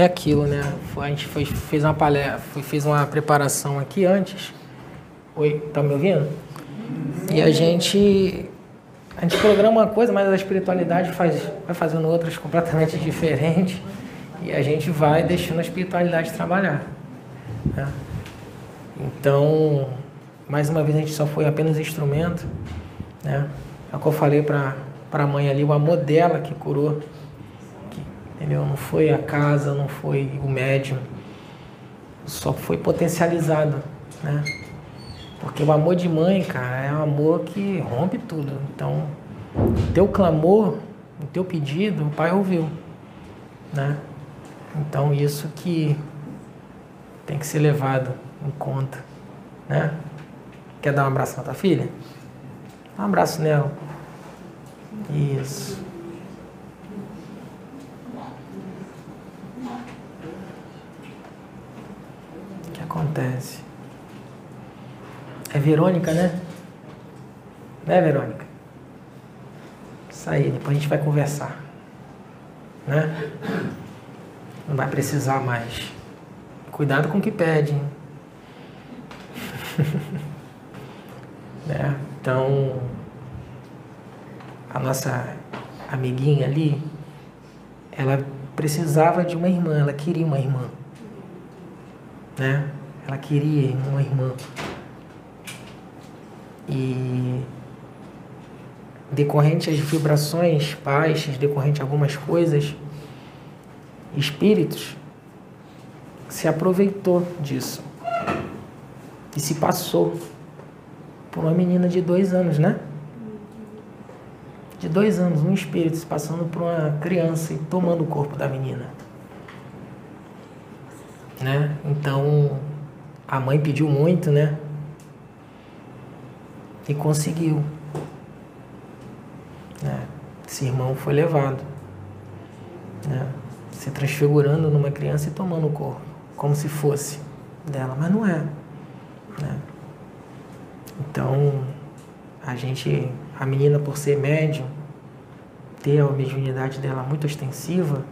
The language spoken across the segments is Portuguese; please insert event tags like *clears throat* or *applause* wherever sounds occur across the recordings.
é aquilo, né? A gente foi, fez uma palestra, fez uma preparação aqui antes. Oi, tá me ouvindo? E a gente a gente programa uma coisa, mas a espiritualidade faz, vai fazendo outras completamente *laughs* diferentes. E a gente vai deixando a espiritualidade trabalhar. Né? Então, mais uma vez, a gente só foi apenas instrumento. Né? É o que eu falei para a mãe ali, o amor dela que curou. Entendeu? Não foi a casa, não foi o médium. Só foi potencializado. Né? Porque o amor de mãe, cara, é um amor que rompe tudo. Então, o teu clamor, o teu pedido, o pai ouviu. Né? Então, isso que tem que ser levado em conta. Né? Quer dar um abraço na tua filha? Um abraço nela. Isso. Acontece? É Verônica, né? Né, Verônica? Isso aí, depois a gente vai conversar. Né? Não vai precisar mais. Cuidado com o que pede. *laughs* Né? Então, a nossa amiguinha ali, ela precisava de uma irmã, ela queria uma irmã. Né? Ela queria uma irmã. E decorrente às vibrações baixas, decorrente a algumas coisas, espíritos se aproveitou disso e se passou por uma menina de dois anos, né? De dois anos, um espírito se passando por uma criança e tomando o corpo da menina. Né? Então, a mãe pediu muito, né? E conseguiu. Né? Esse irmão foi levado. Né? Se transfigurando numa criança e tomando o corpo. Como se fosse dela. Mas não é. Né? Então, a gente, a menina por ser médium, ter a mediunidade dela muito extensiva,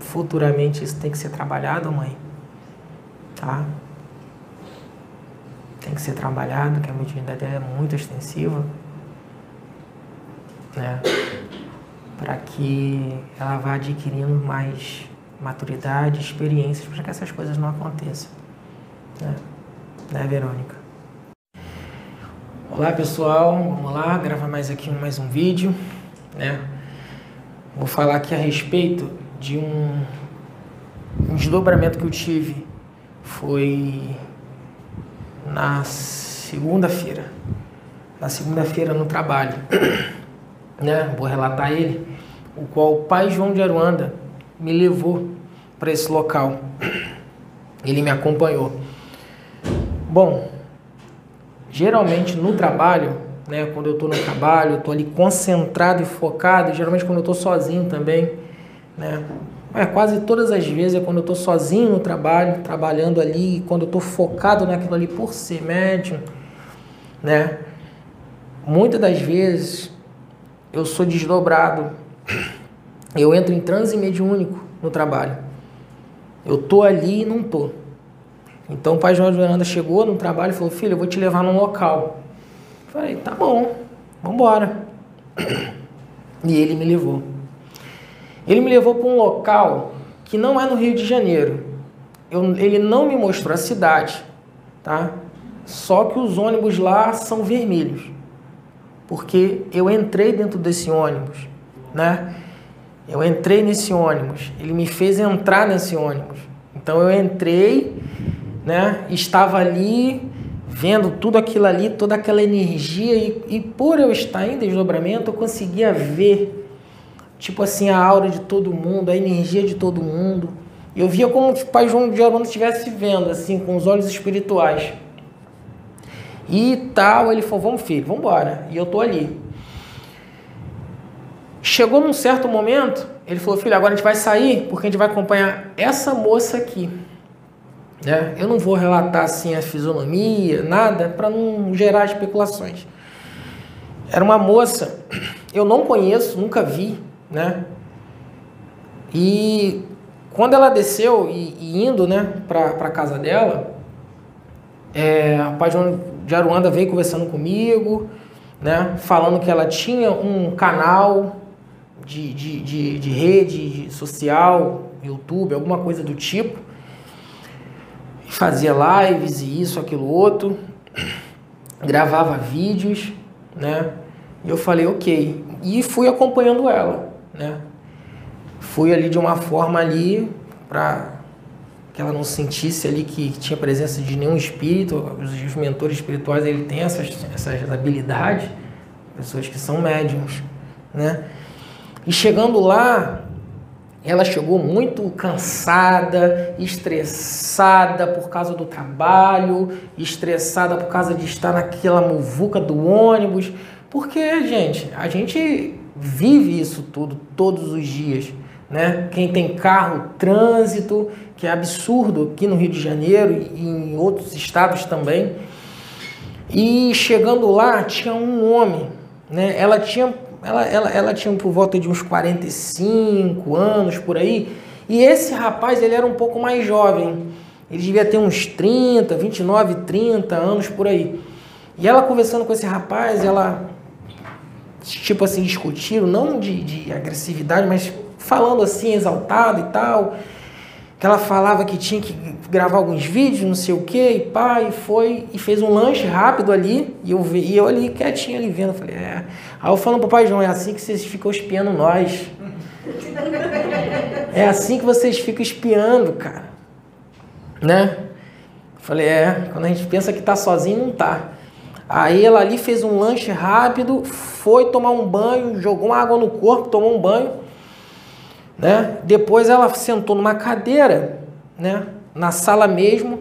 futuramente isso tem que ser trabalhado, mãe. Tá? Tem que ser trabalhado, que a mediunidade é muito extensiva, né? Para que ela vá adquirindo mais maturidade, experiências, para que essas coisas não aconteçam. Né, né Verônica? Olá pessoal, vamos lá, gravar mais aqui mais um vídeo, né? Vou falar aqui a respeito de um, um desdobramento que eu tive. Foi na segunda-feira. Na segunda-feira no trabalho. *clears throat* né? Vou relatar ele. O qual o pai João de Aruanda me levou para esse local. *clears throat* Ele me acompanhou. Bom, geralmente no trabalho, né, quando eu estou no trabalho, eu estou ali concentrado e focado, geralmente quando eu estou sozinho também, né, é, quase todas as vezes é quando eu estou sozinho no trabalho, trabalhando ali, quando eu estou focado naquilo ali por ser médium, né? Muitas das vezes eu sou desdobrado, eu entro em transe mediúnico no trabalho. Eu tô ali e não tô. Então o pai João de Miranda chegou no trabalho e falou: Filho, eu vou te levar num local. Eu falei: Tá bom, vamos embora. *coughs* E ele me levou. Ele me levou para um local que não é no Rio de Janeiro. Eu, ele não me mostrou a cidade, tá? Só que os ônibus lá são vermelhos. Porque eu entrei dentro desse ônibus, né? Eu entrei nesse ônibus, ele me fez entrar nesse ônibus. Então eu entrei, né? Estava ali vendo tudo aquilo ali, toda aquela energia e, e por eu estar em desdobramento, eu conseguia ver tipo assim, a aura de todo mundo, a energia de todo mundo. Eu via como se o Pai João de Arona estivesse vendo, assim, com os olhos espirituais. E tal, ele falou, vamos filho, vamos embora. E eu tô ali. Chegou num certo momento, ele falou, filho, agora a gente vai sair, porque a gente vai acompanhar essa moça aqui. Né? Eu não vou relatar assim a fisionomia, nada, para não gerar especulações. Era uma moça, eu não conheço, nunca vi, né? E quando ela desceu e, e indo, né, pra casa dela, é, a João de Aruanda veio conversando comigo, né, falando que ela tinha um canal de, de, de, de rede social, YouTube, alguma coisa do tipo. Fazia lives e isso, aquilo, outro. *clears throat* Gravava vídeos, né? E eu falei, ok. E fui acompanhando ela, né? Fui ali de uma forma ali para que ela não sentisse ali que tinha presença de nenhum espírito. Os mentores espirituais ele têm essas, essas habilidades, pessoas que são médiums, né? E chegando lá, ela chegou muito cansada, estressada por causa do trabalho, estressada por causa de estar naquela muvuca do ônibus. Porque, gente, a gente vive isso tudo todos os dias. Né? Quem tem carro, trânsito, que é absurdo aqui no Rio de Janeiro e em outros estados também. E chegando lá, tinha um homem, né? Ela tinha ela, ela, ela tinha por volta de uns 45 anos por aí. E esse rapaz, ele era um pouco mais jovem. Ele devia ter uns 30, 29, 30 anos por aí. E ela conversando com esse rapaz, ela, tipo assim, discutiram, não de, de agressividade, mas falando assim, exaltado e tal que ela falava que tinha que gravar alguns vídeos, não sei o que, e pá, e foi, e fez um lanche rápido ali, e eu, vi, e eu ali quietinho ali vendo, falei, é. Aí eu falando pro pai João, é assim que vocês ficam espiando nós. *laughs* É assim que vocês ficam espiando, cara. Né? Falei, é, quando a gente pensa que tá sozinho, não tá. Aí ela ali fez um lanche rápido, foi tomar um banho, jogou uma água no corpo, tomou um banho, né? Depois ela sentou numa cadeira, né? na sala mesmo,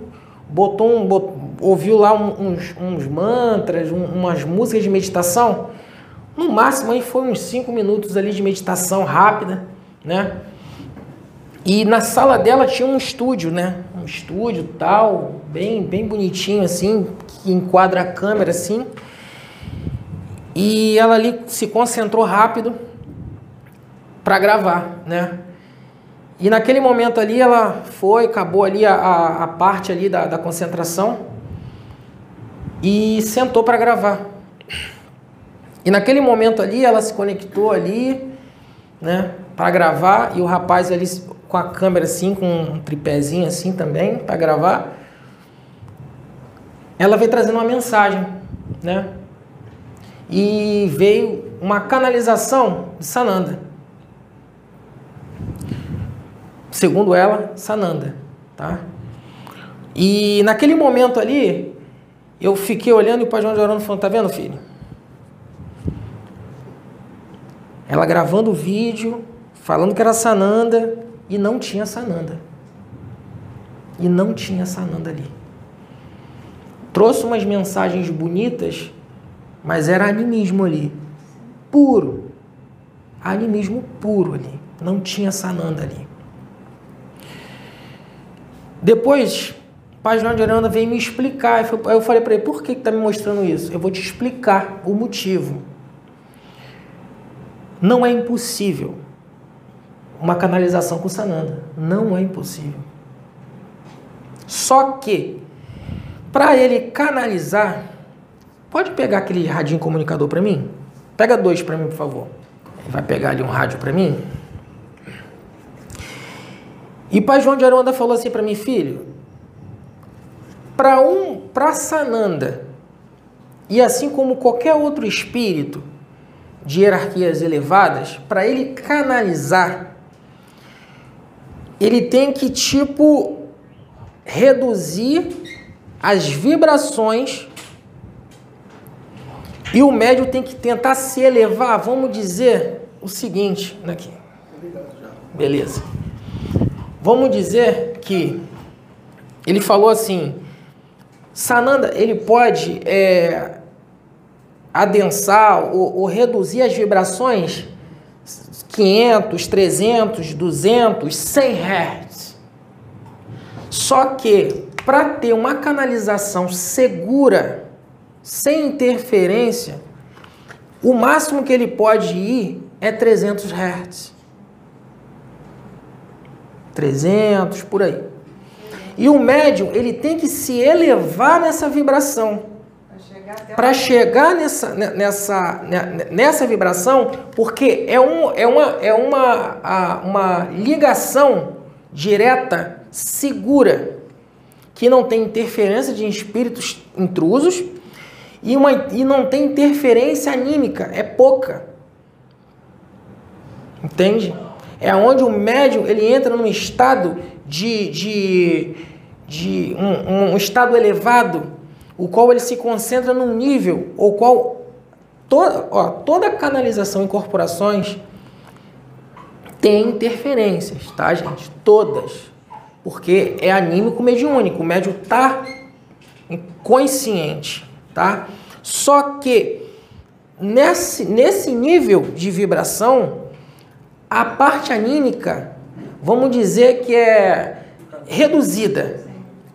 botou um, botou, ouviu lá uns, uns mantras, um, umas músicas de meditação. No máximo aí foi uns 5 minutos ali de meditação rápida, né? E na sala dela tinha um estúdio, né? Um estúdio tal, bem, bem bonitinho assim, que enquadra a câmera assim. E ela ali se concentrou rápido para gravar, né? E naquele momento ali ela foi, acabou ali a, a, parte ali da, da concentração e sentou para gravar. E naquele momento ali ela se conectou ali, né, para gravar e o rapaz ali com a câmera assim, com um tripézinho assim também para gravar. Ela veio trazendo uma mensagem, né? E veio uma canalização de Sananda. segundo ela, Sananda, tá? E naquele momento ali, eu fiquei olhando e o pai João de falando, tá vendo, filho? Ela gravando o vídeo, falando que era Sananda, e não tinha Sananda. E não tinha Sananda ali. Trouxe umas mensagens bonitas, mas era animismo ali. Puro. Animismo puro ali. Não tinha Sananda ali. Depois, João de Aranda veio me explicar. Aí eu falei para ele, por que está me mostrando isso? Eu vou te explicar o motivo. Não é impossível uma canalização com Sananda. Não é impossível. Só que, para ele canalizar, pode pegar aquele radinho comunicador para mim? Pega dois para mim, por favor. Ele vai pegar ali um rádio para mim. E pai João de Aruanda falou assim para mim, filho, para um, para Sananda, e assim como qualquer outro espírito de hierarquias elevadas, para ele canalizar, ele tem que tipo reduzir as vibrações e o médium tem que tentar se elevar, vamos dizer o seguinte, aqui. Beleza. Vamos dizer que ele falou assim: Sananda, ele pode é, adensar ou, ou reduzir as vibrações 500, 300, 200, 100 Hz. Só que para ter uma canalização segura, sem interferência, o máximo que ele pode ir é 300 Hz. 300, por aí. E o médium, ele tem que se elevar nessa vibração. Para chegar nessa, nessa, nessa vibração, porque é, um, é, uma, é uma, uma ligação direta, segura, que não tem interferência de espíritos intrusos e, uma, e não tem interferência anímica, é pouca. Entende? É onde o médium ele entra num estado de, de, de um, um estado elevado, o qual ele se concentra num nível, o qual toda, ó, toda canalização em corporações tem interferências, tá, gente? Todas. Porque é anímico mediúnico, o médium tá consciente, tá? Só que nesse, nesse nível de vibração, a parte anímica, vamos dizer que é reduzida,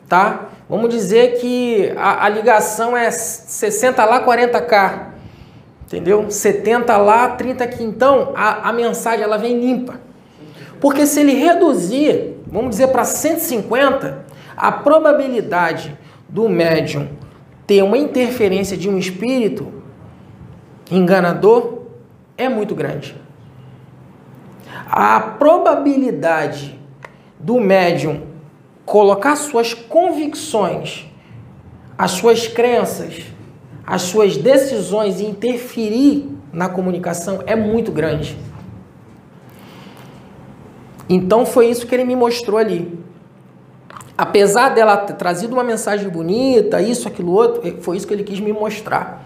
tá? Vamos dizer que a, a ligação é 60 lá, 40k, entendeu? 70 lá, 30 aqui. Então, a, a mensagem ela vem limpa. Porque se ele reduzir, vamos dizer para 150, a probabilidade do médium ter uma interferência de um espírito enganador é muito grande a probabilidade do médium colocar suas convicções, as suas crenças, as suas decisões e interferir na comunicação é muito grande. Então foi isso que ele me mostrou ali. Apesar dela ter trazido uma mensagem bonita, isso, aquilo, outro, foi isso que ele quis me mostrar.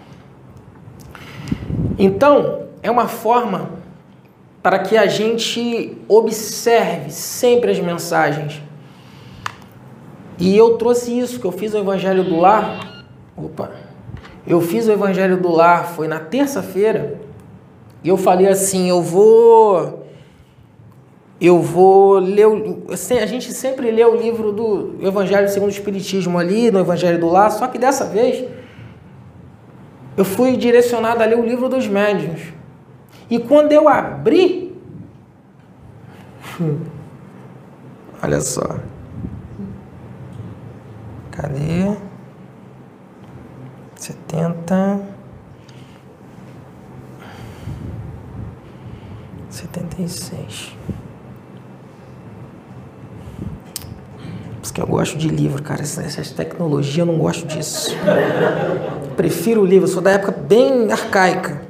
Então, é uma forma para que a gente observe sempre as mensagens. E eu trouxe isso, que eu fiz o Evangelho do Lar. Opa! Eu fiz o Evangelho do Lar, foi na terça-feira. E eu falei assim: eu vou eu vou ler. O, a gente sempre lê o livro do Evangelho segundo o Espiritismo ali, no Evangelho do Lar, só que dessa vez eu fui direcionado a ler o livro dos médiuns. E quando eu abri. *laughs* Olha só. Cadê? 70. 76. Porque eu gosto de livro, cara. Essa, essa tecnologia, eu não gosto disso. Prefiro o livro, eu sou da época bem arcaica.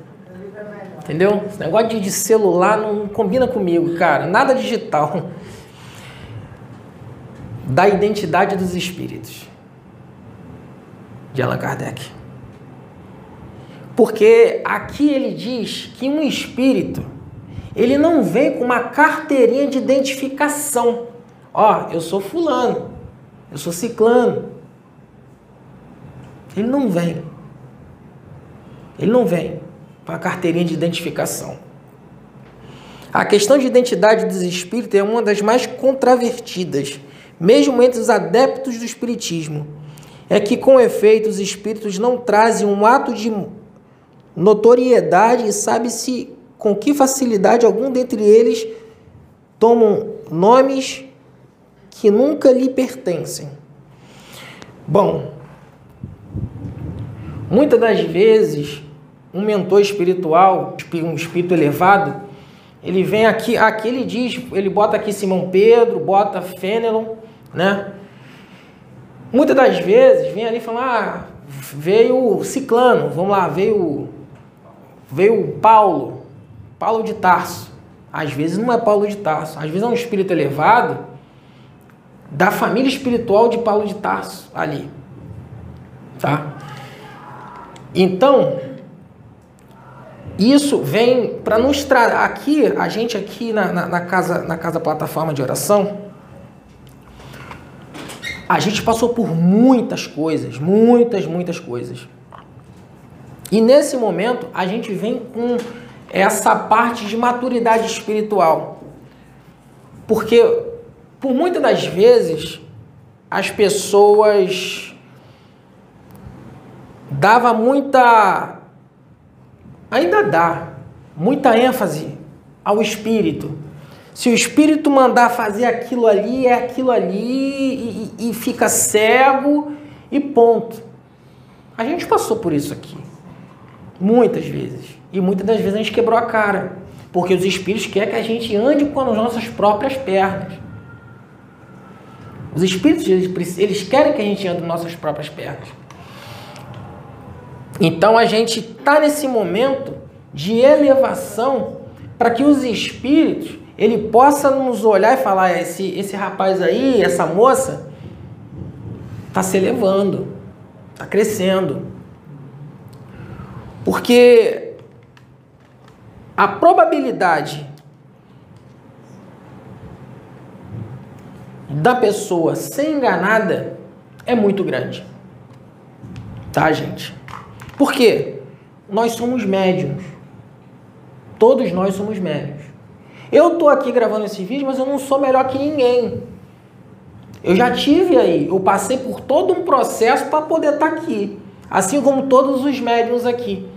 Entendeu? Esse negócio de celular não combina comigo, cara. Nada digital. Da identidade dos espíritos. De Allan Kardec. Porque aqui ele diz que um espírito, ele não vem com uma carteirinha de identificação Ó, eu sou fulano, eu sou ciclano. Ele não vem. Ele não vem para a carteirinha de identificação. A questão de identidade dos espíritos é uma das mais controvertidas, mesmo entre os adeptos do espiritismo. É que, com efeito, os espíritos não trazem um ato de notoriedade e sabe-se com que facilidade algum dentre eles tomam nomes que nunca lhe pertencem. Bom, muitas das vezes um mentor espiritual, um espírito elevado, ele vem aqui, aqui ele diz, ele bota aqui Simão Pedro, bota Fênelon, né? Muitas das vezes vem ali falar, ah, veio Ciclano, vamos lá, veio veio Paulo, Paulo de Tarso. Às vezes não é Paulo de Tarso, às vezes é um espírito elevado da família espiritual de Paulo de Tarso ali. Tá? Então, isso vem para nos trazer aqui, a gente aqui na, na, na, casa, na casa plataforma de oração, a gente passou por muitas coisas, muitas, muitas coisas. E nesse momento a gente vem com essa parte de maturidade espiritual. Porque por muitas das vezes as pessoas dava muita ainda dá muita ênfase ao espírito, Se o espírito mandar fazer aquilo ali, é aquilo ali e, e, fica cego e ponto. A gente passou por isso aqui. Muitas vezes. E muitas das vezes a gente quebrou a cara. Porque os espíritos querem que a gente ande com as nossas próprias pernas. Os espíritos, eles, eles querem que a gente ande nossas próprias pernas. Então a gente está nesse momento de elevação para que os espíritos ele possa nos olhar e falar esse esse rapaz aí, essa moça está se elevando, está crescendo. Porque a probabilidade da pessoa ser enganada é muito grande. Tá, gente? Por quê? Nós somos médiums. Todos nós somos médiums. Eu tô aqui gravando esse vídeo, mas eu não sou melhor que ninguém. Eu já tive aí, eu passei por todo um processo para poder estar tá aqui, assim como todos os médiums aqui.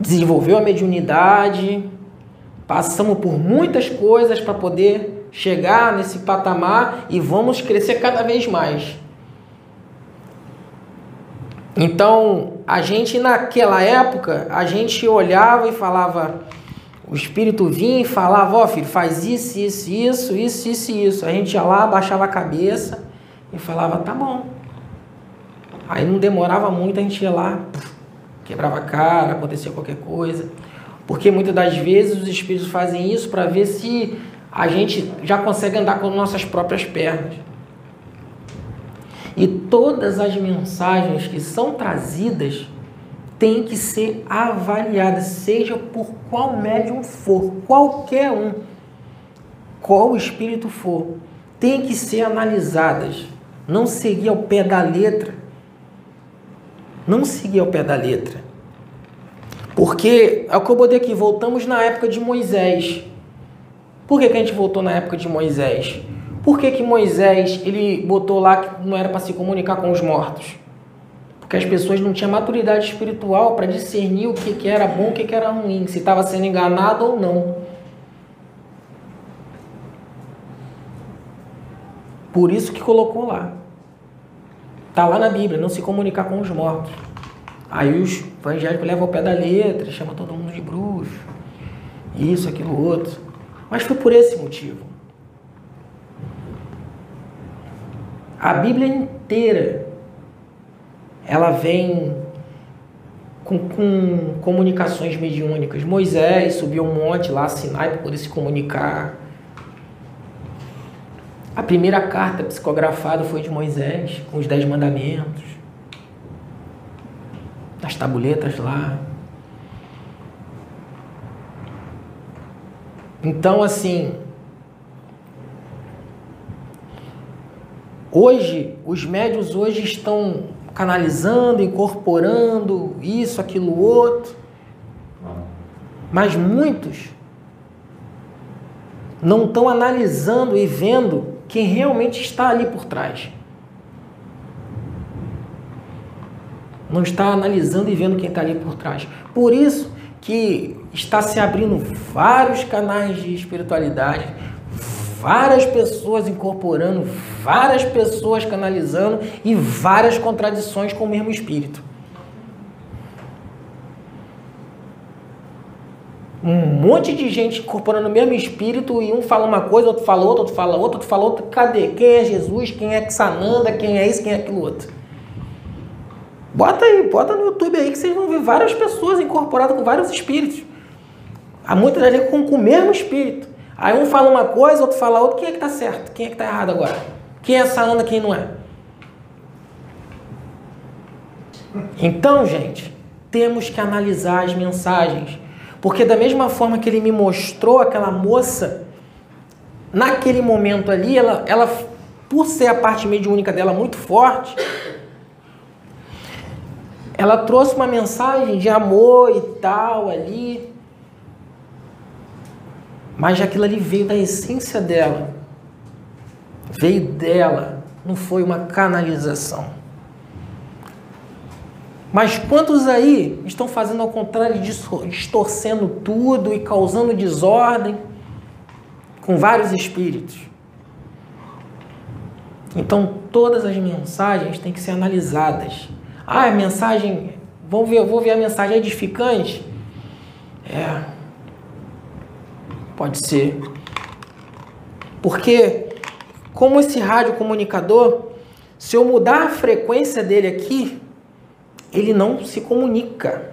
Desenvolveu a mediunidade, passamos por muitas coisas para poder chegar nesse patamar e vamos crescer cada vez mais. Então, a gente naquela época, a gente olhava e falava, o espírito vinha e falava, ó oh, filho, faz isso, isso, isso, isso, isso, isso. A gente ia lá, baixava a cabeça e falava, tá bom. Aí não demorava muito, a gente ia lá, quebrava a cara, acontecia qualquer coisa. Porque muitas das vezes os espíritos fazem isso para ver se a gente já consegue andar com nossas próprias pernas. E todas as mensagens que são trazidas têm que ser avaliadas, seja por qual médium for, qualquer um, qual espírito for, tem que ser analisadas. Não seguir ao pé da letra. Não seguir ao pé da letra. Porque, é o que eu botei aqui, voltamos na época de Moisés. Por que, que a gente voltou na época de Moisés? Por que, que Moisés ele botou lá que não era para se comunicar com os mortos? Porque as pessoas não tinham maturidade espiritual para discernir o que, que era bom o que, que era ruim, se estava sendo enganado ou não. Por isso que colocou lá. Está lá na Bíblia, não se comunicar com os mortos. Aí os evangélicos levam ao pé da letra, chamam todo mundo de bruxo, isso, aquilo, outro. Mas foi por esse motivo. A Bíblia inteira ela vem com, com comunicações mediúnicas. Moisés subiu um monte lá, Sinai, para poder se comunicar. A primeira carta psicografada foi de Moisés, com os Dez Mandamentos. As tabuletas lá. Então, assim, Hoje, os médios hoje estão canalizando, incorporando isso, aquilo, outro. Mas muitos não estão analisando e vendo quem realmente está ali por trás. Não está analisando e vendo quem está ali por trás. Por isso que está se abrindo vários canais de espiritualidade, várias pessoas incorporando, várias pessoas canalizando e várias contradições com o mesmo espírito. Um monte de gente incorporando o mesmo espírito e um fala uma coisa, outro fala outra, outro fala outra, outro fala outra. Cadê? Quem é Jesus? Quem é Sananda? Quem é isso? Quem é aquilo outro? Bota aí, bota no YouTube aí que vocês vão ver várias pessoas incorporadas com vários espíritos. Há muitas vezes com, com o mesmo espírito. Aí um fala uma coisa, outro fala outra. Quem é que tá certo? Quem é que tá errado agora? Quem é essa Ana, quem não é? Então, gente, temos que analisar as mensagens. Porque da mesma forma que ele me mostrou aquela moça, naquele momento ali, ela, ela por ser a parte mediúnica dela muito forte, ela trouxe uma mensagem de amor e tal ali. Mas aquilo ali veio da essência dela. Veio dela. Não foi uma canalização. Mas quantos aí estão fazendo ao contrário, distorcendo tudo e causando desordem? com vários espíritos. Então, todas as mensagens têm que ser analisadas. Ah, a mensagem, vou ver, vou ver a mensagem edificante. É. Pode ser. Porque como esse rádio comunicador, se eu mudar a frequência dele aqui, ele não se comunica.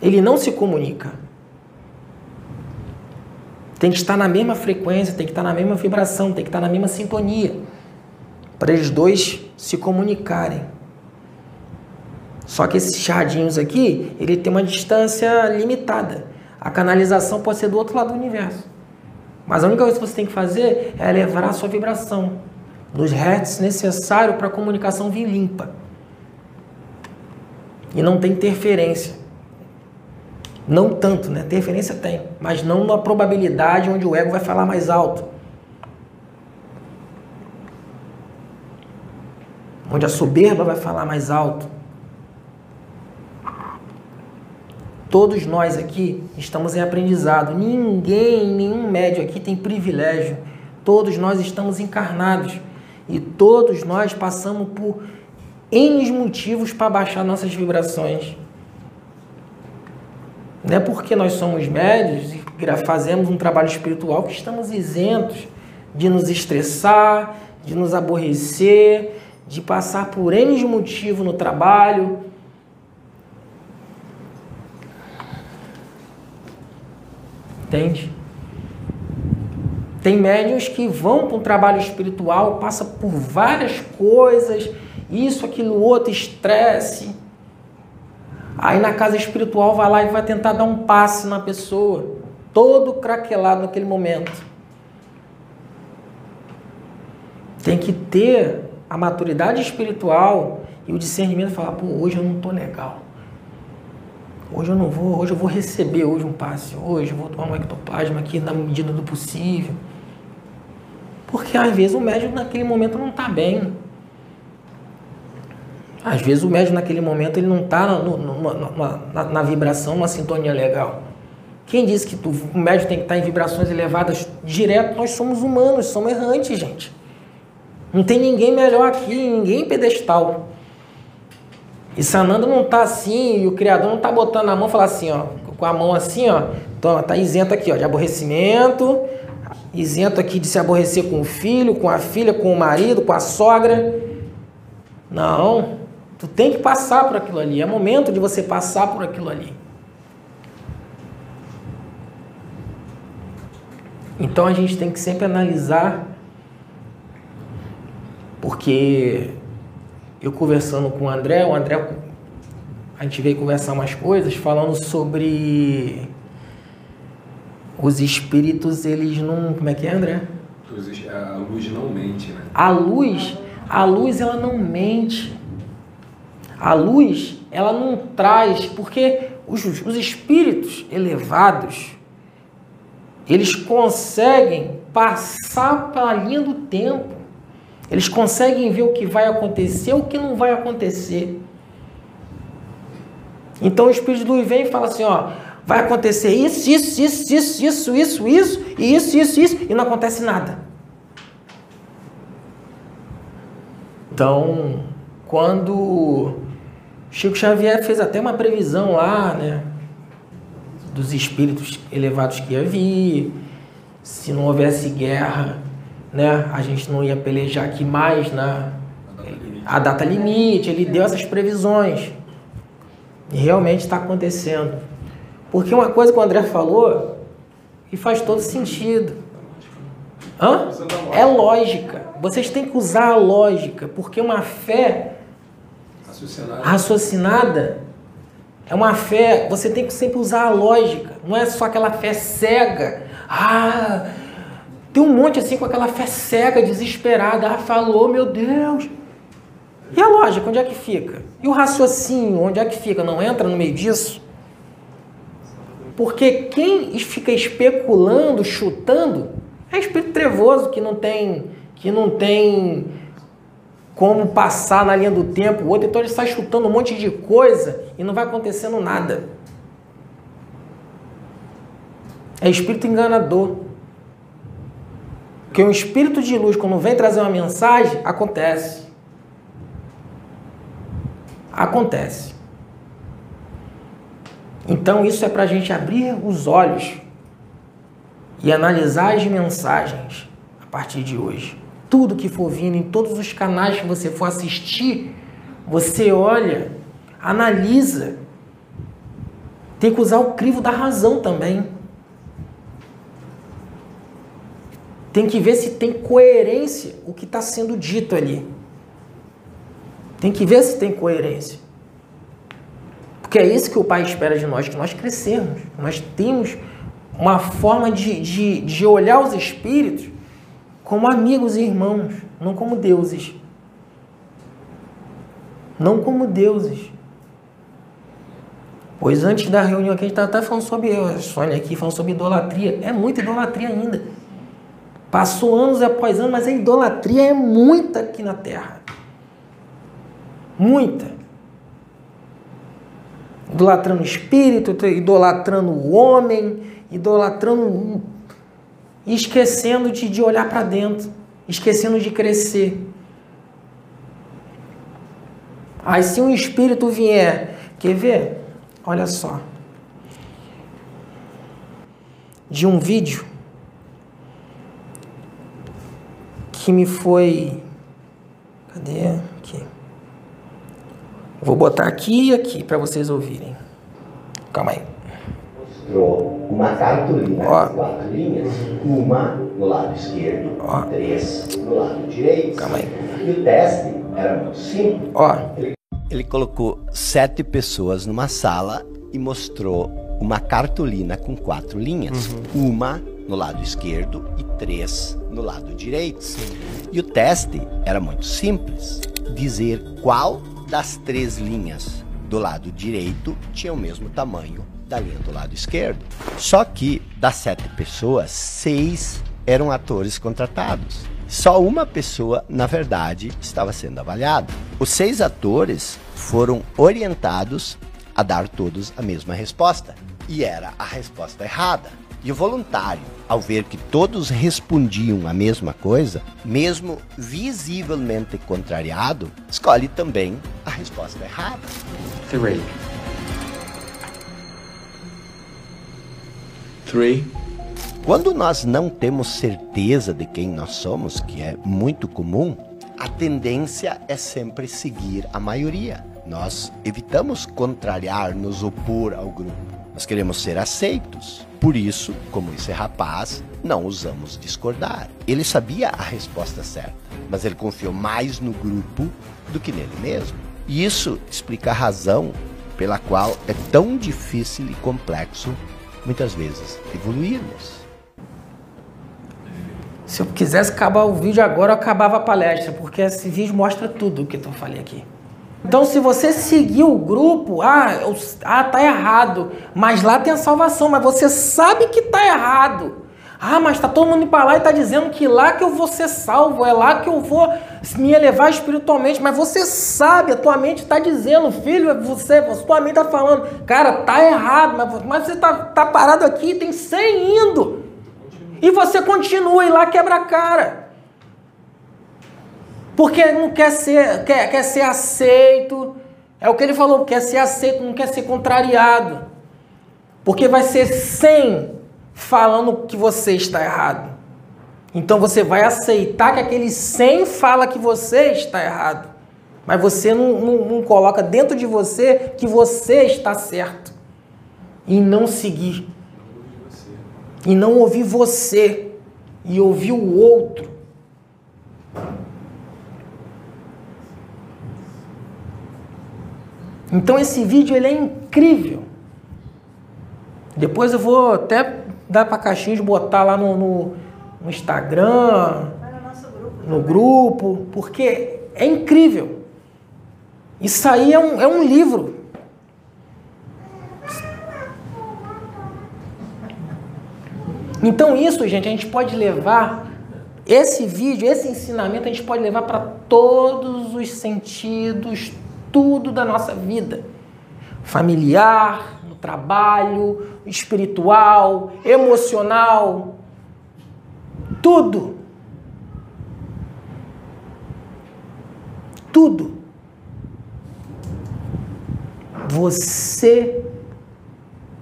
Ele não se comunica. Tem que estar na mesma frequência, tem que estar na mesma vibração, tem que estar na mesma sintonia. Para eles dois se comunicarem. Só que esses radinhos aqui, ele tem uma distância limitada. A canalização pode ser do outro lado do universo. Mas a única coisa que você tem que fazer é elevar a sua vibração nos hertz necessário para a comunicação vir limpa. E não tem interferência. Não tanto, né? Interferência tem, mas não na probabilidade onde o ego vai falar mais alto. Onde a soberba vai falar mais alto. Todos nós aqui estamos em aprendizado. Ninguém, nenhum médio aqui tem privilégio. Todos nós estamos encarnados. E todos nós passamos por N motivos para baixar nossas vibrações. Não é porque nós somos médios e fazemos um trabalho espiritual que estamos isentos de nos estressar, de nos aborrecer, de passar por N motivos no trabalho. Entende? Tem médios que vão para um trabalho espiritual, passa por várias coisas, isso, aquilo, outro, estresse. Aí na casa espiritual vai lá e vai tentar dar um passe na pessoa, todo craquelado naquele momento. Tem que ter a maturidade espiritual e o discernimento falar, pô, hoje eu não tô legal. Hoje eu não vou, hoje eu vou receber hoje um passe, hoje eu vou tomar um ectoplasma aqui na medida do possível. Porque às vezes o médico naquele momento não está bem. Às vezes o médico naquele momento ele não está na, na, na, vibração, numa sintonia legal. Quem disse que tu, o médico tem que estar tá em vibrações elevadas direto? Nós somos humanos, somos errantes, gente. Não tem ninguém melhor aqui, ninguém pedestal. E Sananda não está assim, e o Criador não está botando a mão e falar assim, ó, com a mão assim, ó, então, tá isento aqui, ó, de aborrecimento, isento aqui de se aborrecer com o filho, com a filha, com o marido, com a sogra. Não, tu tem que passar por aquilo ali. É momento de você passar por aquilo ali. Então a gente tem que sempre analisar, porque eu conversando com o André, o André, a gente veio conversar umas coisas falando sobre os espíritos, eles não. Como é que é, André? A luz não mente, né? A luz, a luz ela não mente. A luz, ela não traz, porque os, os espíritos elevados, eles conseguem passar pela linha do tempo. Eles conseguem ver o que vai acontecer, o que não vai acontecer. Então o Espírito de luz vem e fala assim, ó, vai acontecer isso, isso, isso, isso, isso, isso, isso, e isso, isso, isso, e não acontece nada. Então, quando Chico Xavier fez até uma previsão lá, né, dos espíritos elevados que ia vir, se não houvesse guerra, né, a gente não ia pelejar aqui mais na a data limite, ele deu essas previsões. E realmente está acontecendo. Porque uma coisa que o André falou e faz todo sentido. Hã? É lógica. Vocês têm que usar a lógica, porque uma fé raciocinada. raciocinada é uma fé, você tem que sempre usar a lógica, não é só aquela fé cega. Ah, tem um monte assim com aquela fé cega, desesperada. Ah, falou, meu Deus. E a lógica, onde é que fica? E o raciocínio, onde é que fica? Não entra no meio disso? Porque quem fica especulando, chutando, é espírito trevoso que não tem, que não tem como passar na linha do tempo. O outro então ele sai chutando um monte de coisa e não vai acontecendo nada. É espírito enganador. Porque um espírito de luz, quando vem trazer uma mensagem, acontece. Acontece. Então isso é para a gente abrir os olhos e analisar as mensagens a partir de hoje. Tudo que for vindo em todos os canais que você for assistir, você olha, analisa. Tem que usar o crivo da razão também. Tem que ver se tem coerência o que está sendo dito ali. Tem que ver se tem coerência. Porque é isso que o Pai espera de nós, que nós crescemos. Nós temos uma forma de, de, de olhar os espíritos como amigos e irmãos, não como deuses. Não como deuses. Pois antes da reunião aqui, a gente estava até falando sobre, a Sônia aqui, falando sobre idolatria. É muita idolatria ainda. Passou anos após anos, mas a idolatria é muita aqui na Terra. Muita idolatrando o espírito, idolatrando o homem, idolatrando esquecendo de, de olhar para dentro, esquecendo de crescer. Aí se um espírito vier, quer ver? Olha só. De um vídeo que me foi. Cadê? Vou botar aqui e aqui para vocês ouvirem. Calma aí. Mostrou uma cartolina Ó. com quatro linhas, uma no lado esquerdo, Ó. três no lado direito. Calma aí. E o teste era muito simples. Ó. Ele... Ele colocou sete pessoas numa sala e mostrou uma cartolina com quatro linhas, uhum. uma no lado esquerdo e três no lado direito. Sim. E o teste era muito simples: dizer qual das três linhas do lado direito tinha o mesmo tamanho da linha do lado esquerdo. Só que das sete pessoas, seis eram atores contratados. Só uma pessoa, na verdade, estava sendo avaliada. Os seis atores foram orientados a dar todos a mesma resposta. E era a resposta errada. E o voluntário, ao ver que todos respondiam a mesma coisa, mesmo visivelmente contrariado, escolhe também a resposta errada. Three. Three. Quando nós não temos certeza de quem nós somos, que é muito comum, a tendência é sempre seguir a maioria. Nós evitamos contrariar, nos opor ao grupo. Nós queremos ser aceitos. Por isso, como esse rapaz, não usamos discordar. Ele sabia a resposta certa, mas ele confiou mais no grupo do que nele mesmo. E isso explica a razão pela qual é tão difícil e complexo, muitas vezes, evoluirmos. Se eu quisesse acabar o vídeo agora, eu acabava a palestra, porque esse vídeo mostra tudo o que eu falei aqui. Então, se você seguir o grupo, ah, ah, tá errado, mas lá tem a salvação, mas você sabe que tá errado. Ah, mas tá todo mundo para lá e tá dizendo que lá que eu vou ser salvo, é lá que eu vou me elevar espiritualmente, mas você sabe, a tua mente está dizendo, filho, é você, a tua mente está falando, cara, tá errado, mas, mas você tá, tá parado aqui, tem 100 indo. E você continua e lá quebra a cara. Porque não quer ser, quer, quer ser aceito. É o que ele falou, quer ser aceito, não quer ser contrariado. Porque vai ser sem falando que você está errado. Então você vai aceitar que aquele sem fala que você está errado. Mas você não, não, não coloca dentro de você que você está certo. E não seguir. E não ouvir você. E ouvir o outro. Então esse vídeo ele é incrível. Depois eu vou até dar para caixinhos botar lá no, no, no Instagram, no, no grupo, porque é incrível. Isso aí é um, é um livro. Então isso, gente, a gente pode levar esse vídeo, esse ensinamento, a gente pode levar para todos os sentidos, tudo da nossa vida. Familiar, no trabalho, espiritual, emocional, tudo. Tudo. Você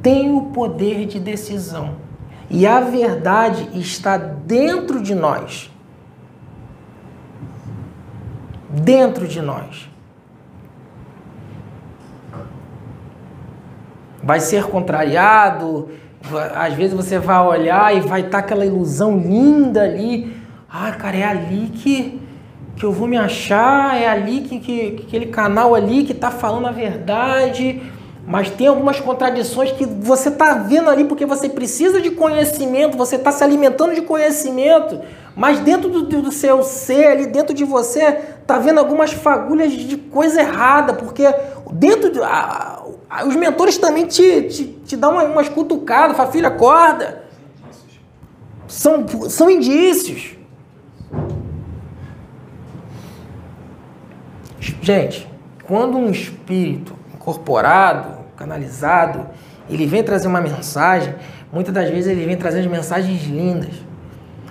tem o poder de decisão. E a verdade está dentro de nós. Dentro de nós. Vai ser contrariado, às vezes você vai olhar e vai estar tá aquela ilusão linda ali. Ah, cara, é ali que, que eu vou me achar, é ali que, que, que aquele canal ali que está falando a verdade. Mas tem algumas contradições que você está vendo ali porque você precisa de conhecimento, você está se alimentando de conhecimento, mas dentro do, do seu ser, ali dentro de você, está vendo algumas fagulhas de coisa errada, porque dentro de, a, os mentores também te, te, te dão uma, umas cutucadas, fala, filha, acorda. São, são indícios. Gente, quando um espírito incorporado, canalizado, ele vem trazer uma mensagem, muitas das vezes ele vem trazendo mensagens lindas.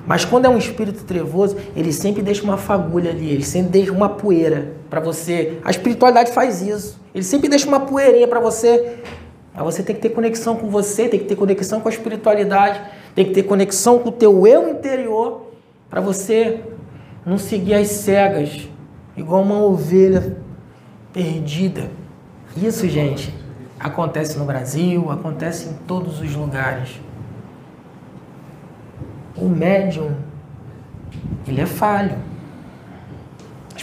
Mas quando é um espírito trevoso, ele sempre deixa uma fagulha ali, ele sempre deixa uma poeira para você. A espiritualidade faz isso. Ele sempre deixa uma poeirinha para você. Mas você tem que ter conexão com você, tem que ter conexão com a espiritualidade, tem que ter conexão com o teu eu interior para você não seguir as cegas, igual uma ovelha perdida. Isso, gente, acontece no Brasil, acontece em todos os lugares. O médium, ele é falho.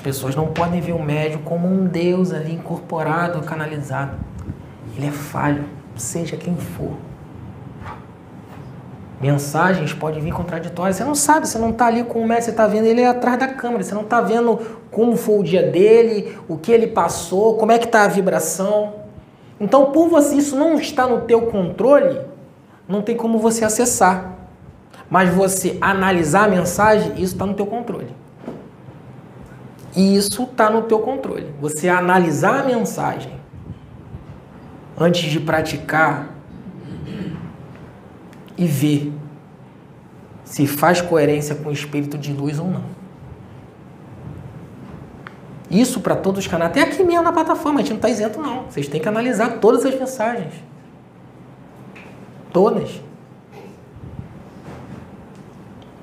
As pessoas não podem ver o médium como um Deus ali incorporado, canalizado. Ele é falho, seja quem for. Mensagens podem vir contraditórias. Você não sabe, você não está ali com o médium, você está vendo ele atrás da câmera. Você não está vendo como foi o dia dele, o que ele passou, como é que está a vibração. Então, por você isso não está no teu controle, não tem como você acessar. Mas você analisar a mensagem, isso está no teu controle. E isso está no teu controle. Você analisar a mensagem antes de praticar e ver se faz coerência com o espírito de luz ou não. Isso para todos os canais, até aqui mesmo na plataforma, a gente não está isento não. Vocês têm que analisar todas as mensagens. Todas.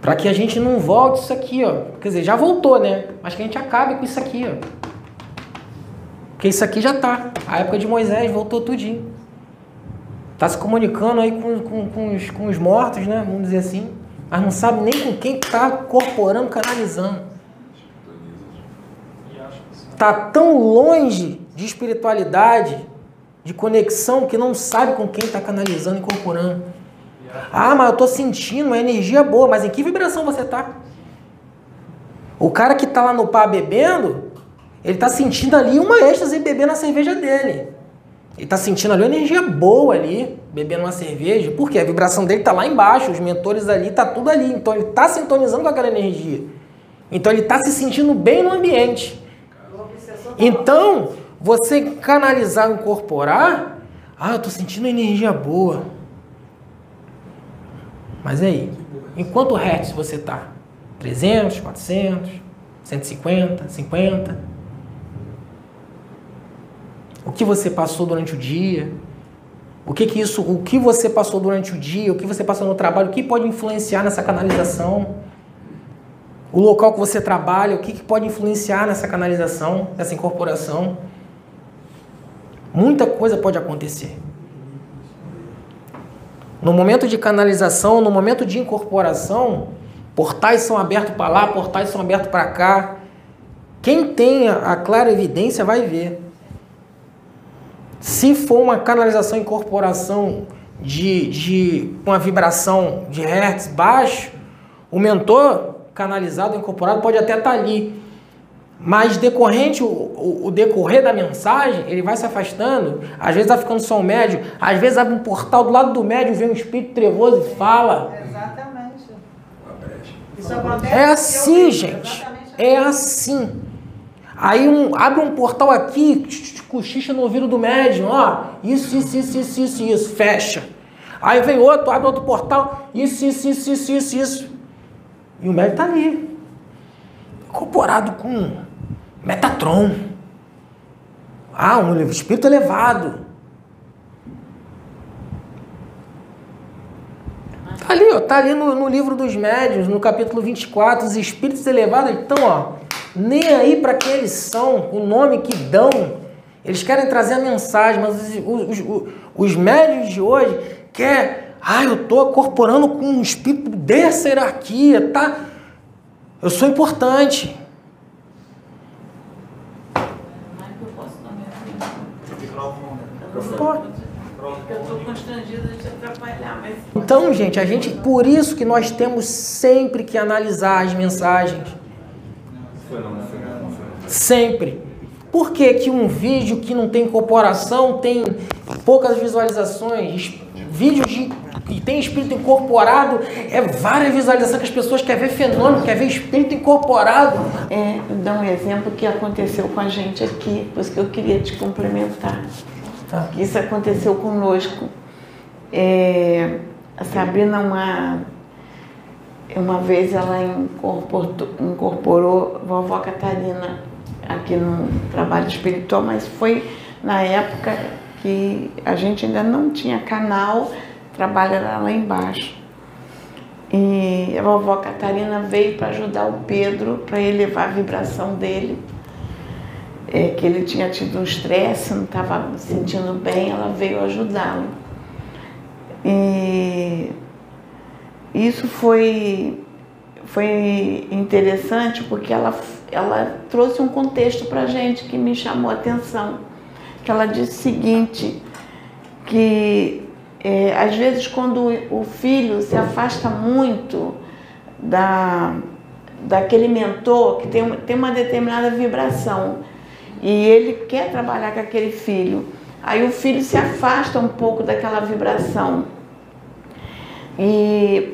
Para que a gente não volte isso aqui, ó. Quer dizer, já voltou, né? Mas que a gente acabe com isso aqui, ó. Porque isso aqui já tá. A época de Moisés voltou tudinho. Tá se comunicando aí com, com, com, os, com os mortos, né? Vamos dizer assim. Mas não sabe nem com quem está corporando, canalizando está tão longe de espiritualidade, de conexão, que não sabe com quem está canalizando e incorporando. Ah, mas eu estou sentindo uma energia boa, mas em que vibração você está? O cara que está lá no pá bebendo, ele está sentindo ali uma êxtase bebendo a cerveja dele. Ele está sentindo ali uma energia boa ali, bebendo uma cerveja, porque a vibração dele está lá embaixo, os mentores ali, está tudo ali. Então ele está sintonizando com aquela energia. Então ele está se sentindo bem no ambiente. Então, você canalizar, incorporar, ah, eu estou sentindo energia boa. Mas aí, em quanto hertz você está? 300, 400, 150, 50? O que você passou durante o dia? O que que isso, o que você passou durante o dia, o que você passou no trabalho, o que pode influenciar nessa canalização? o local que você trabalha, o que, que pode influenciar nessa canalização, nessa incorporação. Muita coisa pode acontecer. No momento de canalização, no momento de incorporação, portais são abertos para lá, portais são abertos para cá. Quem tem a clara evidência vai ver. Se for uma canalização incorporação de, de uma vibração de hertz baixo, o mentor canalizado, incorporado, pode até estar tá ali. Mas decorrente, o, o, o, decorrer da mensagem, ele vai se afastando, às vezes vai ficando só um médio, às vezes abre um portal do lado do médio, vem um espírito trevoso e fala. Exatamente. Isso acontece é assim, gente. É assim. Aí um, abre um portal aqui, cochicha no ouvido do médium, ó, isso, isso, isso, isso, isso, isso, fecha. Aí vem outro, abre outro portal, isso, isso, isso, isso, isso, isso. E o médium tá ali, incorporado com Metatron. Ah, um espírito elevado. Tá ali, ó, tá ali no, no livro dos médios, no capítulo 24, os espíritos elevados, então, ó, nem aí para que eles são, o nome que dão. Eles querem trazer a mensagem, mas os, os, os, os médios de hoje querem, ah, eu estou incorporando com um espírito dessa hierarquia, tá? Eu sou importante. Pode. Eu estou constrangida de atrapalhar, mas... Então, gente, a gente, por isso que nós temos sempre que analisar as mensagens. Sempre. Por que, que um vídeo que não tem incorporação tem poucas visualizações? Vídeos de, que tem espírito incorporado é várias visualizações que as pessoas querem ver fenômeno, querem ver espírito incorporado. É, dar um exemplo que aconteceu com a gente aqui, por isso que eu queria te complementar. Tá. Isso aconteceu conosco. É, a Sabrina, uma, uma vez, ela incorporou, incorporou vovó Catarina aqui no trabalho espiritual, mas foi na época que a gente ainda não tinha canal, trabalho lá embaixo. E a vovó Catarina veio para ajudar o Pedro, para elevar a vibração dele é, que ele tinha tido um estresse, não estava se sentindo bem, ela veio ajudá-lo. E isso foi, foi interessante porque ela, ela trouxe um contexto para a gente que me chamou a atenção. Que ela disse o seguinte, que é, às vezes quando o filho se afasta muito da, daquele mentor que tem, tem uma determinada vibração, e ele quer trabalhar com aquele filho. Aí o filho se afasta um pouco daquela vibração. E,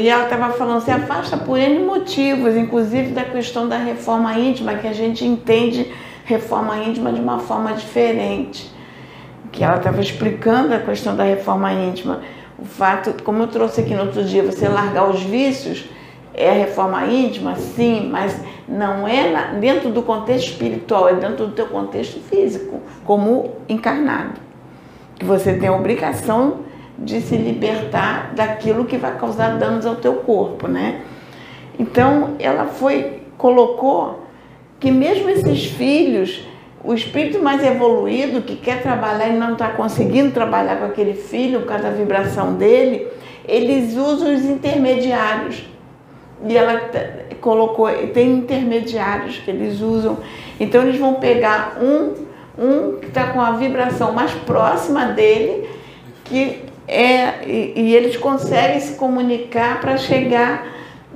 e ela estava falando, se afasta por N motivos, inclusive da questão da reforma íntima, que a gente entende reforma íntima de uma forma diferente. Que ela estava explicando a questão da reforma íntima. O fato, como eu trouxe aqui no outro dia, você largar os vícios, é a reforma íntima, sim, mas não é dentro do contexto espiritual, é dentro do teu contexto físico, como encarnado. Que você tem a obrigação de se libertar daquilo que vai causar danos ao teu corpo, né? Então, ela foi colocou que mesmo esses filhos, o espírito mais evoluído que quer trabalhar e não está conseguindo trabalhar com aquele filho por causa da vibração dele, eles usam os intermediários e ela colocou, tem intermediários que eles usam. Então eles vão pegar um, um que está com a vibração mais próxima dele, que é, e, e eles conseguem se comunicar para chegar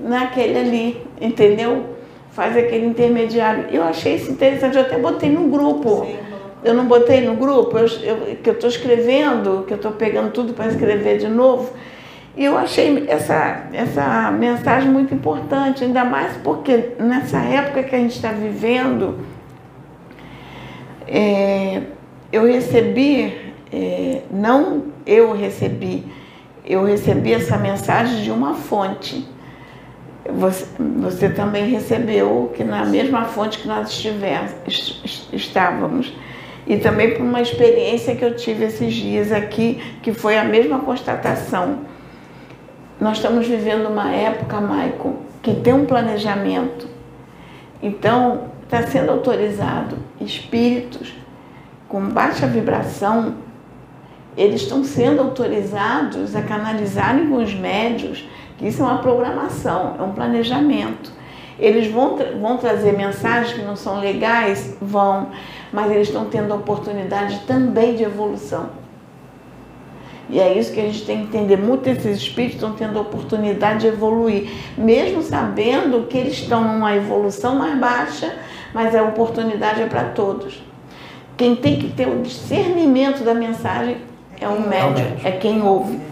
naquele ali, entendeu? Faz aquele intermediário. Eu achei isso interessante, eu até botei no grupo. Sim. Eu não botei no grupo, eu, eu, que eu estou escrevendo, que eu estou pegando tudo para escrever de novo. E eu achei essa, essa mensagem muito importante, ainda mais porque nessa época que a gente está vivendo, é, eu recebi, é, não eu recebi, eu recebi essa mensagem de uma fonte. Você, você também recebeu que na mesma fonte que nós estivemos, estávamos. E também por uma experiência que eu tive esses dias aqui, que foi a mesma constatação nós estamos vivendo uma época, Maicon, que tem um planejamento. Então, está sendo autorizado espíritos com baixa vibração, eles estão sendo autorizados a canalizarem com os médios, que isso é uma programação, é um planejamento. Eles vão, tra vão trazer mensagens que não são legais? Vão, mas eles estão tendo a oportunidade também de evolução. E é isso que a gente tem que entender. Muitos desses espíritos estão tendo a oportunidade de evoluir, mesmo sabendo que eles estão numa evolução mais baixa, mas a oportunidade é para todos. Quem tem que ter o discernimento da mensagem é o médium, é quem ouve.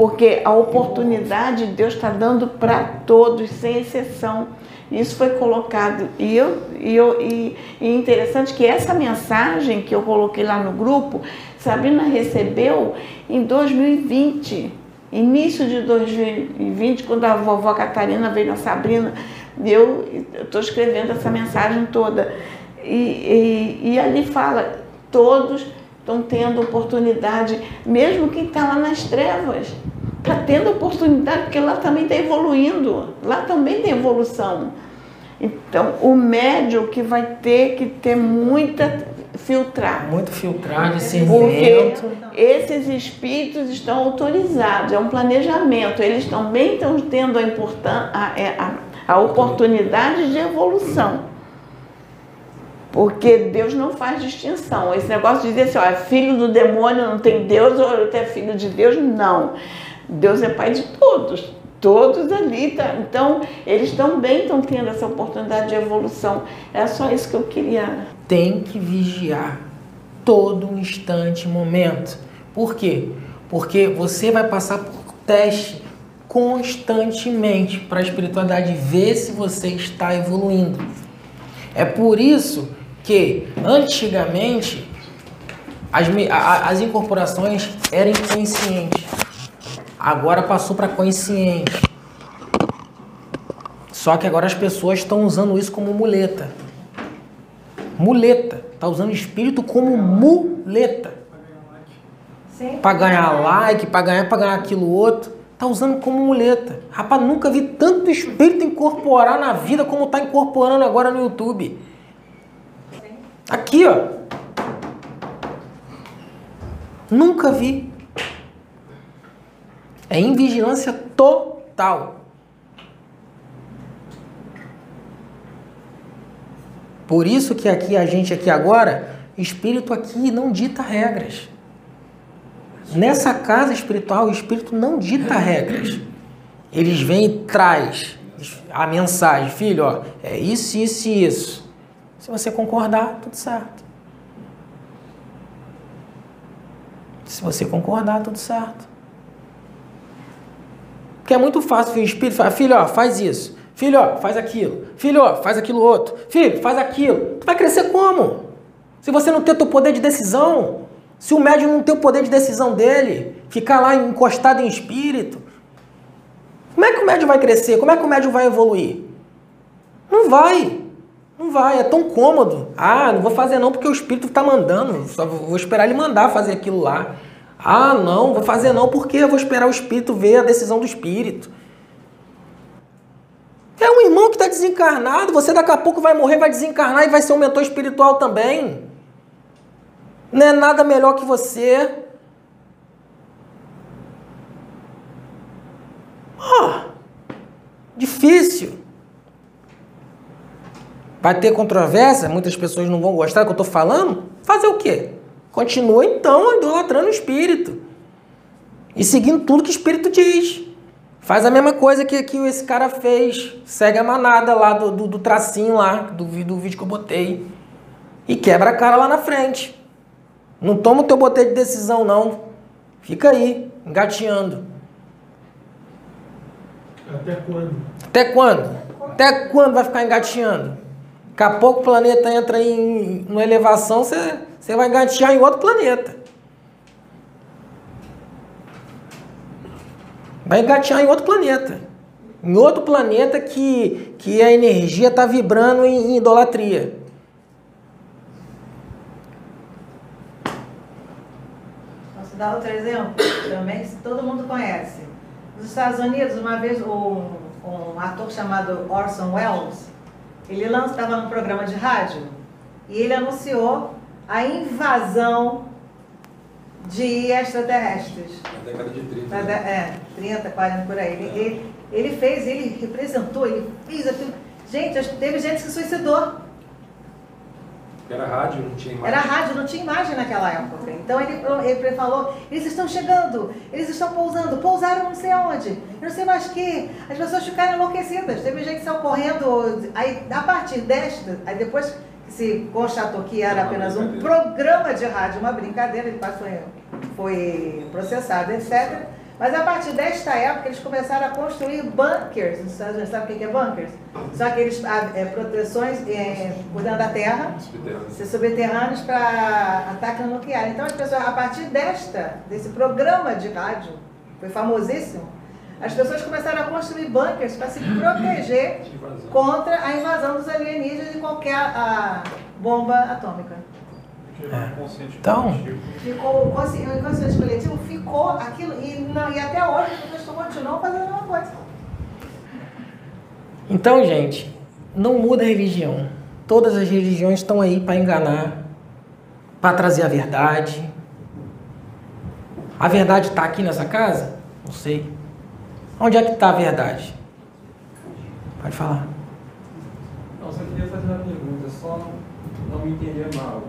Porque a oportunidade Deus está dando para todos, sem exceção. Isso foi colocado. E, eu, e, eu, e, e interessante que essa mensagem que eu coloquei lá no grupo, Sabrina recebeu em 2020. Início de 2020, quando a vovó Catarina veio na Sabrina, eu estou escrevendo essa mensagem toda. E, e, e ali fala, todos estão tendo oportunidade, mesmo quem está lá nas trevas, está tendo oportunidade, porque lá também está evoluindo, lá também tem evolução. Então, o médio que vai ter que ter muita filtrar. Muito filtrar, discernimento. Porque esses espíritos estão autorizados, é um planejamento. Eles também estão tendo a, importância, a, é, a, a oportunidade de evolução. Porque Deus não faz distinção. Esse negócio de dizer assim, ó, é filho do demônio, não tem Deus, ou é filho de Deus, não. Deus é pai de todos. Todos ali, tá? Então, eles também estão tendo essa oportunidade de evolução. É só isso que eu queria. Tem que vigiar todo instante, momento. Por quê? Porque você vai passar por teste constantemente para a espiritualidade ver se você está evoluindo. É por isso que antigamente as, as incorporações eram inconscientes, agora passou para consciente. Só que agora as pessoas estão usando isso como muleta. Muleta. Tá usando espírito como muleta. Para ganhar like, para ganhar, para ganhar aquilo outro. Tá usando como muleta. Rapaz, nunca vi tanto espírito incorporar na vida como tá incorporando agora no YouTube. Aqui, ó. Nunca vi. É invigilância total. Por isso que aqui a gente aqui agora, espírito aqui não dita regras. Nessa casa espiritual, o espírito não dita regras. Eles vêm e traz a mensagem, filho, ó, é isso, isso e isso. Se você concordar, tudo certo. Se você concordar, tudo certo. Porque é muito fácil o espírito falar, filho, ó, faz isso. Filho, ó, faz aquilo. Filho, ó, faz aquilo outro. Filho, faz aquilo. Tu vai crescer como? Se você não ter teu poder de decisão, se o médium não ter o poder de decisão dele, ficar lá encostado em espírito, como é que o médium vai crescer? Como é que o médium vai evoluir? Não vai. Não vai, é tão cômodo. Ah, não vou fazer não porque o espírito está mandando. Só vou esperar ele mandar fazer aquilo lá. Ah, não, vou fazer não porque eu vou esperar o espírito ver a decisão do espírito. É um irmão que está desencarnado, você daqui a pouco vai morrer, vai desencarnar e vai ser um mentor espiritual também. Não é nada melhor que você. Oh, difícil. Vai ter controvérsia, muitas pessoas não vão gostar do que eu estou falando. Fazer o quê? Continua então idolatrando o espírito. E seguindo tudo que o espírito diz. Faz a mesma coisa que, que esse cara fez. Segue a manada lá do, do, do tracinho lá, do, do vídeo que eu botei. E quebra a cara lá na frente. Não toma o teu botei de decisão, não. Fica aí, engateando. Até quando? Até quando? Até quando vai ficar engateando? Daqui a pouco o planeta entra em uma elevação, você, você vai engatear em outro planeta. Vai engatear em outro planeta. Em outro planeta que, que a energia está vibrando em, em idolatria. Posso dar outro exemplo? Também todo mundo conhece. Nos Estados Unidos, uma vez, um, um ator chamado Orson Welles, ele estava num programa de rádio e ele anunciou a invasão de extraterrestres. Na década de 30. Na de, é, 30, 40 por aí. Ele, ele, ele, fez, ele representou, ele fez aquilo. Gente, teve gente que se suicidou. Era rádio, não tinha imagem. Era rádio, não tinha imagem naquela época. Então ele, ele falou, eles estão chegando, eles estão pousando, pousaram não sei aonde, não sei mais que. As pessoas ficaram enlouquecidas. Teve gente que saiu correndo. Aí, a partir desta, aí depois se constatou que era apenas um programa de rádio, uma brincadeira, ele passou, foi processado, etc. Mas a partir desta época, eles começaram a construir bunkers nos Estados Unidos. Sabe o que é bunkers? São aqueles ah, é, proteções é, por dentro da terra, Subterrâneo. ser subterrâneos para ataque nuclear. Então, as pessoas, a partir desta, desse programa de rádio, foi famosíssimo, as pessoas começaram a construir bunkers para se proteger *clears throat* contra a invasão dos alienígenas e qualquer ah, bomba atômica. Então, Ficou, o consci- o inconsciente coletivo ficou aquilo, e, não, e até hoje as pessoas continuam fazendo a mesma coisa. então, gente, não muda a religião. Todas as religiões estão aí para enganar, para trazer a verdade. A verdade está aqui nessa casa? Não sei. Onde é que está a verdade? Pode falar. Não, só queria fazer uma pergunta, só não, não me entender mal.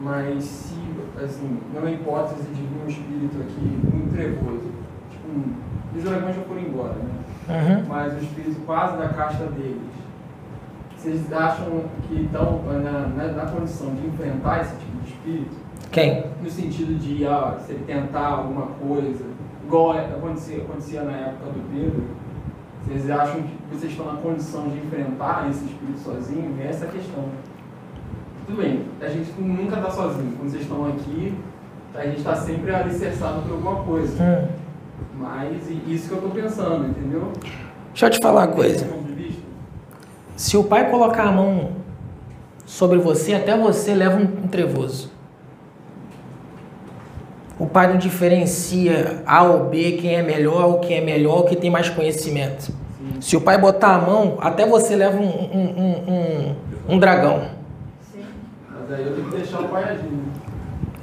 Mas se, assim, numa hipótese de vir um espírito aqui muito trevoso, tipo, um, os dragões já foram embora, né? Uhum. Mas o espírito quase da caixa deles, vocês acham que estão na, na, na condição de enfrentar esse tipo de espírito? Quem? No sentido de, ah, se ele tentar alguma coisa, igual acontecia, acontecia na época do Pedro, vocês acham que vocês estão na condição de enfrentar esse espírito sozinho? E essa é a questão. Tudo bem, a gente nunca está sozinho. Quando vocês estão aqui, a gente está sempre alicerçado por alguma coisa. Hum. Mas isso que eu estou pensando, entendeu? Deixa eu te falar uma coisa. Se o pai colocar a mão sobre você, até você leva um, um trevoso. O pai não diferencia A ou B, quem é melhor ou quem é melhor, ou quem tem mais conhecimento. Sim. Se o pai botar a mão, até você leva um, um, um, um, um dragão. Mas aí eu tenho que deixar o pai agir. né?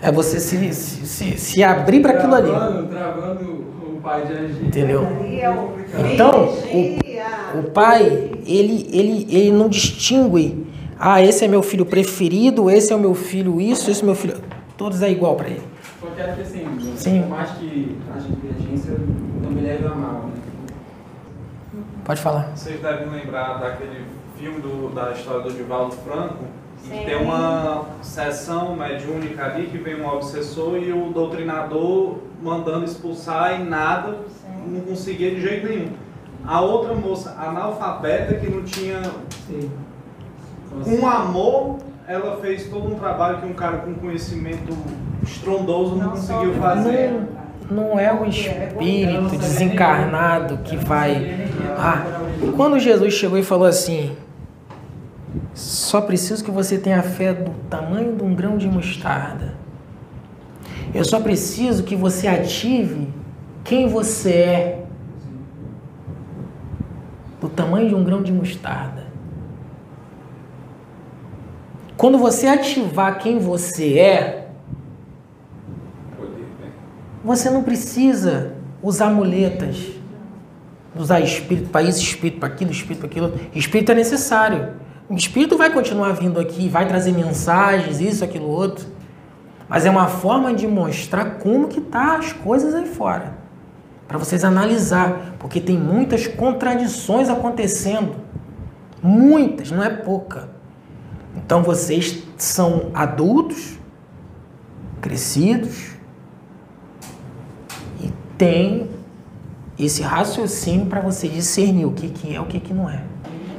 É você se, se, se, se abrir para aquilo ali. Travando, o pai de agir. Entendeu? É o Então, vigia. O pai, ele, ele, ele não distingue. Ah, esse é meu filho preferido, esse é o meu filho isso, esse é meu filho. Todos é igual para ele. Só quero que assim, Sim. por mais que haja divergência, não me leve a mal, né? Pode falar. Vocês devem lembrar daquele filme do- da história do Divaldo Franco, Sim. tem uma sessão mediúnica ali que vem um obsessor e o doutrinador mandando expulsar e nada, não conseguia de jeito nenhum. A outra moça analfabeta que não tinha Sim. Um amor, ela fez todo um trabalho que um cara com conhecimento estrondoso não, Não conseguiu fazer. Não, não é o espírito desencarnado que vai. Ah, quando Jesus chegou e falou assim: só preciso que você tenha fé do tamanho de um grão de mostarda. Eu só preciso que você ative quem você é. Do tamanho de um grão de mostarda. Quando você ativar quem você é, você não precisa usar muletas, usar espírito para isso, espírito para aquilo, espírito para aquilo. Espírito é necessário. O espírito vai continuar vindo aqui, vai trazer mensagens, isso, aquilo, outro. Mas é uma forma de mostrar como que tá as coisas aí fora. Para vocês analisar, porque tem muitas contradições acontecendo. Muitas, não é pouca. Então vocês são adultos, crescidos, e tem esse raciocínio para você discernir o que, que é o que, que não é.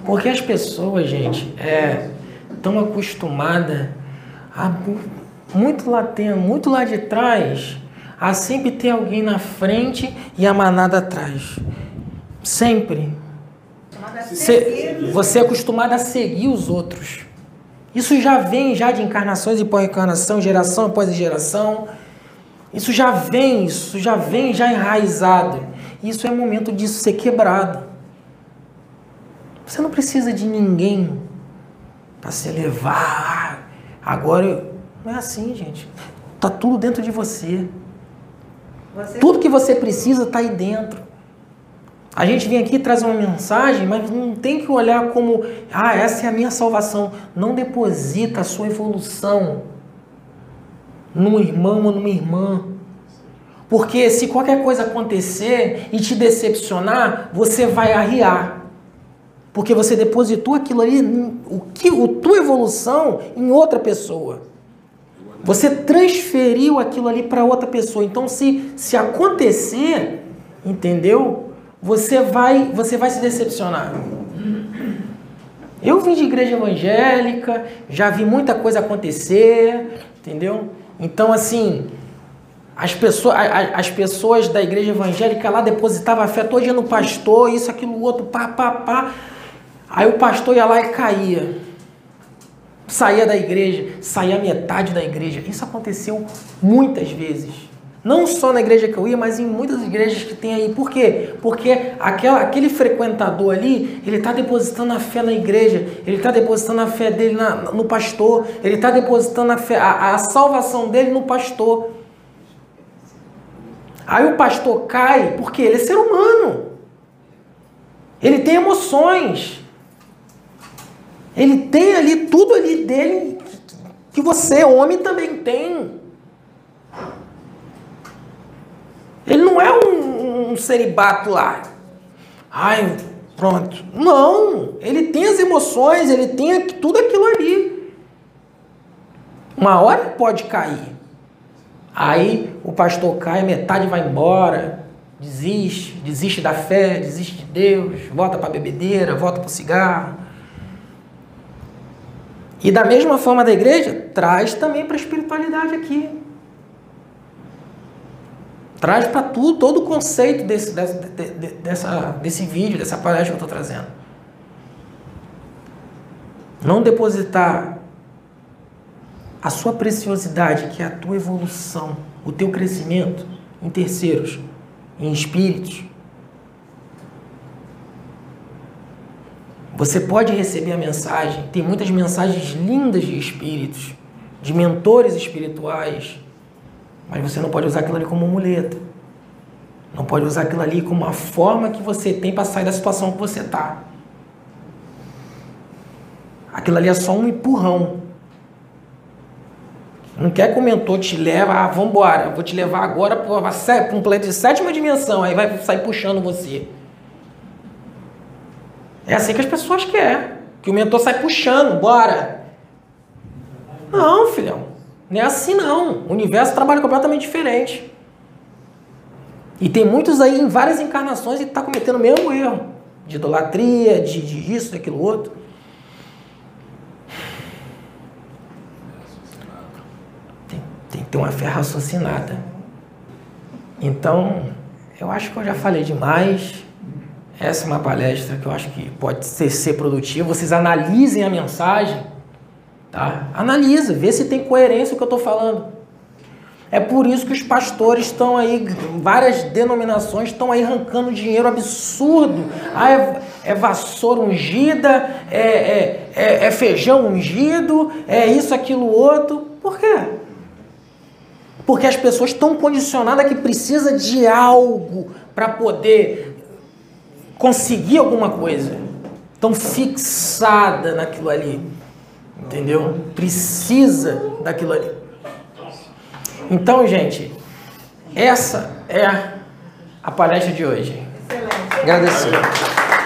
Porque as pessoas, gente, é, estão acostumadas a mu- muito lá muito lá de trás, a sempre ter alguém na frente e a manada atrás. Sempre. Cê- você é acostumado a seguir os outros. Isso já vem já de encarnações e pós-encarnação, geração após geração. Isso já vem, isso já vem já enraizado. Isso é momento disso ser quebrado. Você não precisa de ninguém para se elevar. Agora eu- não é assim, gente. Tá tudo dentro de você. Você Tudo que você precisa está aí dentro. A gente vem aqui e traz uma mensagem, mas não tem que olhar como, ah, essa é a minha salvação. Não deposita a sua evolução num irmão ou numa irmã. Porque se qualquer coisa acontecer e te decepcionar, você vai arriar. Porque você depositou aquilo ali, o que, o tua evolução em outra pessoa. Você transferiu aquilo ali para outra pessoa. Então, se, se acontecer, entendeu? Você vai, você vai se decepcionar. Eu vim de igreja evangélica, já vi muita coisa acontecer, entendeu? Então, assim, as pessoas, as pessoas da igreja evangélica lá depositavam fé todo dia no pastor, isso, aquilo, outro, pá, pá, pá. Aí o pastor ia lá e caía. Saía da igreja, saía metade da igreja. Isso aconteceu muitas vezes. Não só na igreja que eu ia, mas em muitas igrejas que tem aí. Por quê? Porque aquela, aquele frequentador ali, ele está depositando a fé na igreja, ele está depositando a fé dele na, no pastor, ele está depositando a, fé, a, a salvação dele no pastor. Aí o pastor cai porque ele é ser humano. Ele tem emoções. Ele tem ali tudo ali dele que você, homem, também tem. Ele não é um, um ceribato lá. Ai, pronto. Não, ele tem as emoções, ele tem tudo aquilo ali. Uma hora pode cair. Aí o pastor cai, metade vai embora, desiste, desiste da fé, desiste de Deus, volta para a bebedeira, volta para o cigarro. E da mesma forma da igreja, traz também para a espiritualidade aqui. Traz para tudo, todo o conceito desse, desse, dessa, desse vídeo, dessa palestra que eu estou trazendo. Não depositar a sua preciosidade, que é a tua evolução, o teu crescimento em terceiros, em espíritos. Você pode receber a mensagem, tem muitas mensagens lindas de espíritos, de mentores espirituais, mas você não pode usar aquilo ali como muleta. Não pode usar aquilo ali como uma forma que você tem para sair da situação que você está. Aquilo ali é só um empurrão. Não quer que o mentor te leve, ah, vambora, vou te levar agora para um planeta de sétima dimensão, aí vai sair puxando você. É assim que as pessoas querem, que o mentor sai puxando, bora. Não, filhão. Não é assim não. O universo trabalha completamente diferente. E tem muitos aí em várias encarnações e está cometendo o mesmo erro. De idolatria, de, de isso, daquilo outro. Tem, tem que ter uma fé raciocinada. Então, eu acho que eu já falei demais. Essa é uma palestra que eu acho que pode ser, ser produtiva. Vocês analisem a mensagem Tá? Analisa, vê se tem coerência o que eu estou falando. É por isso que os pastores estão aí, várias denominações estão aí arrancando dinheiro absurdo. Ah, é, é vassoura ungida, é, é, é, é feijão ungido, é isso, aquilo, outro. Por quê? Porque as pessoas estão condicionadas que precisa de algo para poder conseguir alguma coisa. Estão fixada naquilo ali. Entendeu? Precisa daquilo ali. Então, gente, essa é a palestra de hoje. Excelente. Agradecer.